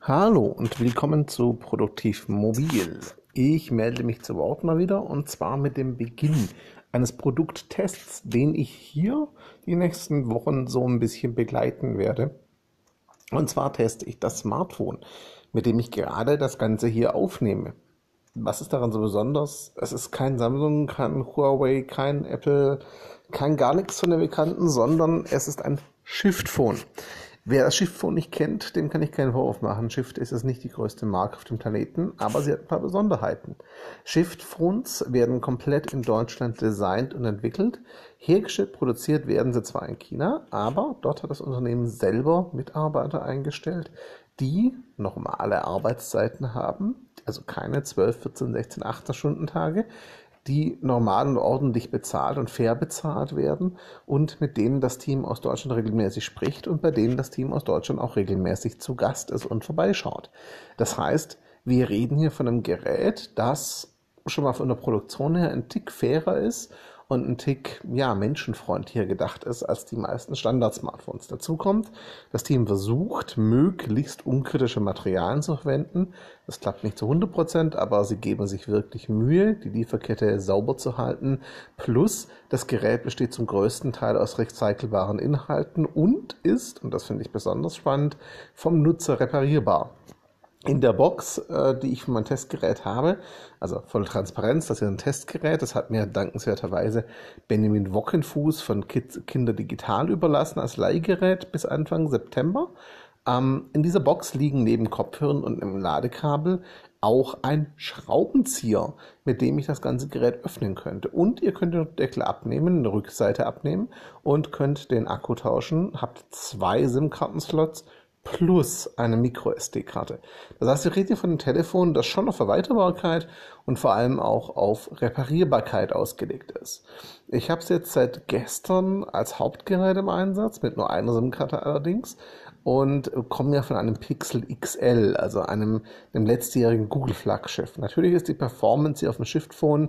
Hallo und willkommen zu Produktiv Mobil. Ich melde mich zu Wort mal wieder und zwar mit dem Beginn eines Produkttests, den ich hier die nächsten Wochen so ein bisschen begleiten werde. Und zwar teste ich das Smartphone, mit dem ich gerade das Ganze hier aufnehme. Was ist daran so besonders? Es ist kein Samsung, kein Huawei, kein Apple, kein gar nichts von den Bekannten, sondern es ist ein Shift-Phone. Wer das Shift-Phone nicht kennt, dem kann ich keinen Vorwurf machen. Shift ist es nicht die größte Marke auf dem Planeten, aber sie hat ein paar Besonderheiten. Shift-Phones werden komplett in Deutschland designt und entwickelt. Hergestellt, produziert werden sie zwar in China, aber dort hat das Unternehmen selber Mitarbeiter eingestellt, die normale Arbeitszeiten haben, also keine 12, 14, 16, 18 Stunden Tage, die normal und ordentlich bezahlt und fair bezahlt werden und mit denen das Team aus Deutschland regelmäßig spricht und bei denen das Team aus Deutschland auch regelmäßig zu Gast ist und vorbeischaut. Das heißt, wir reden hier von einem Gerät, das schon mal von der Produktion her ein Tick fairer ist und ein Tick ja, menschenfreundlicher gedacht ist als die meisten Standard-Smartphones. Dazu kommt, das Team versucht, möglichst unkritische Materialien zu verwenden. Das klappt nicht zu 100 Prozent, aber sie geben sich wirklich Mühe, die Lieferkette sauber zu halten. Plus, das Gerät besteht zum größten Teil aus recycelbaren Inhalten und ist, und das finde ich besonders spannend, vom Nutzer reparierbar in der Box, äh, die ich für mein Testgerät habe, also voll Transparenz, das ist ein Testgerät, das hat mir dankenswerterweise Benjamin Wockenfuß von Kids, Kinder Digital überlassen als Leihgerät bis Anfang September. Ähm, in dieser Box liegen neben Kopfhörern und einem Ladekabel auch ein Schraubenzieher, mit dem ich das ganze Gerät öffnen könnte. Und ihr könnt den Deckel abnehmen, eine Rückseite abnehmen und könnt den Akku tauschen. Habt zwei SIM-Kartenslots plus eine Micro-SD-Karte. Das heißt, wir reden hier von einem Telefon, das schon auf Erweiterbarkeit und vor allem auch auf Reparierbarkeit ausgelegt ist. Ich habe es jetzt seit gestern als Hauptgerät im Einsatz, mit nur einer SIM-Karte allerdings, und komme ja von einem Pixel XL, also einem dem letztjährigen Google-Flaggschiff. Natürlich ist die Performance hier auf dem Shift-Phone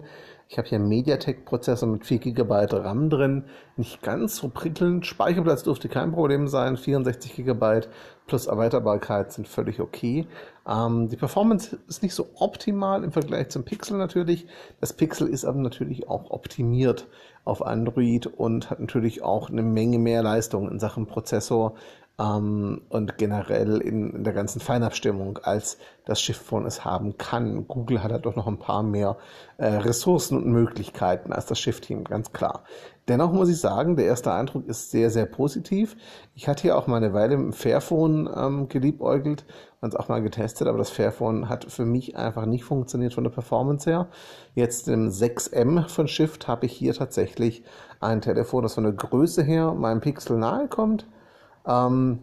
ich habe hier einen MediaTek-Prozessor mit 4 GB RAM drin. Nicht ganz so prickelnd. Speicherplatz dürfte kein Problem sein. 64 GB plus Erweiterbarkeit sind völlig okay. Ähm, die Performance ist nicht so optimal im Vergleich zum Pixel natürlich. Das Pixel ist aber natürlich auch optimiert auf Android und hat natürlich auch eine Menge mehr Leistung in Sachen Prozessor ähm, und generell in, in, der ganzen Feinabstimmung, als das Shift-Phone es haben kann. Google hat halt doch noch ein paar mehr äh, Ressourcen und Möglichkeiten als das Shift-Team, ganz klar. Dennoch muss ich sagen, der erste Eindruck ist sehr, sehr positiv. Ich hatte hier auch mal eine Weile mit dem Fairphone ähm, geliebäugelt und es auch mal getestet, aber das Fairphone hat für mich einfach nicht funktioniert von der Performance her. Jetzt im 6M von Shift habe ich hier tatsächlich ein Telefon, das von der Größe her meinem Pixel nahe kommt ähm,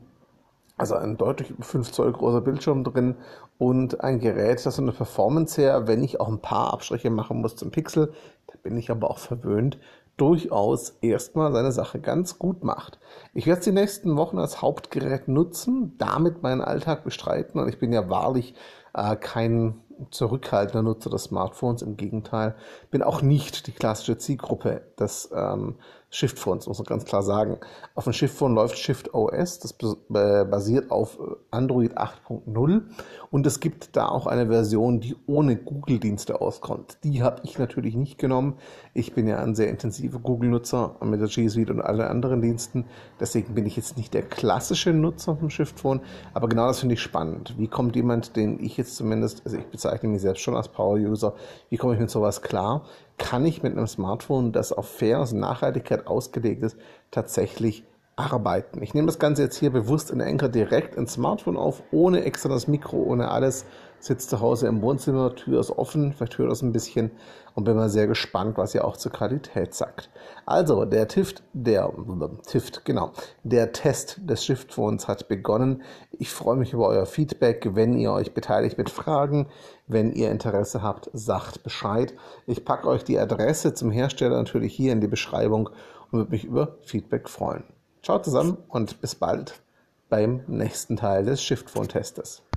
also ein deutlich 5 Zoll großer Bildschirm drin und ein Gerät, das von der Performance her, wenn ich auch ein paar Abstriche machen muss zum Pixel, da bin ich aber auch verwöhnt, durchaus erstmal seine Sache ganz gut macht. Ich werde es die nächsten Wochen als Hauptgerät nutzen, damit meinen Alltag bestreiten und ich bin ja wahrlich äh, kein zurückhaltender Nutzer des Smartphones. Im Gegenteil, bin auch nicht die klassische Zielgruppe des ähm, Shift-Phones, muss man ganz klar sagen. Auf dem Shift-Phone läuft Shift OS, das basiert auf Android 8.0 und es gibt da auch eine Version, die ohne Google-Dienste auskommt. Die habe ich natürlich nicht genommen. Ich bin ja ein sehr intensiver Google-Nutzer mit der G Suite und allen anderen Diensten. Deswegen bin ich jetzt nicht der klassische Nutzer vom Shift-Phone, aber genau das finde ich spannend. Wie kommt jemand, den ich jetzt zumindest, also ich bezeichne mich selbst schon als Power-User, wie komme ich mit sowas klar? kann ich mit einem Smartphone, das auf Fairness und Nachhaltigkeit ausgelegt ist, tatsächlich arbeiten. Ich nehme das Ganze jetzt hier bewusst in Anchor direkt ins Smartphone auf, ohne externes Mikro, ohne alles. Sitzt zu Hause im Wohnzimmer, Tür ist offen, vielleicht hört das ein bisschen und bin mal sehr gespannt, was ihr auch zur Qualität sagt. Also, der Tift, der Tift, genau, der Test des Shift-Phones hat begonnen. Ich freue mich über euer Feedback, wenn ihr euch beteiligt mit Fragen. Wenn ihr Interesse habt, sagt Bescheid. Ich packe euch die Adresse zum Hersteller natürlich hier in die Beschreibung würde mich über Feedback freuen. Ciao zusammen und bis bald beim nächsten Teil des Shift-Phone-Testes.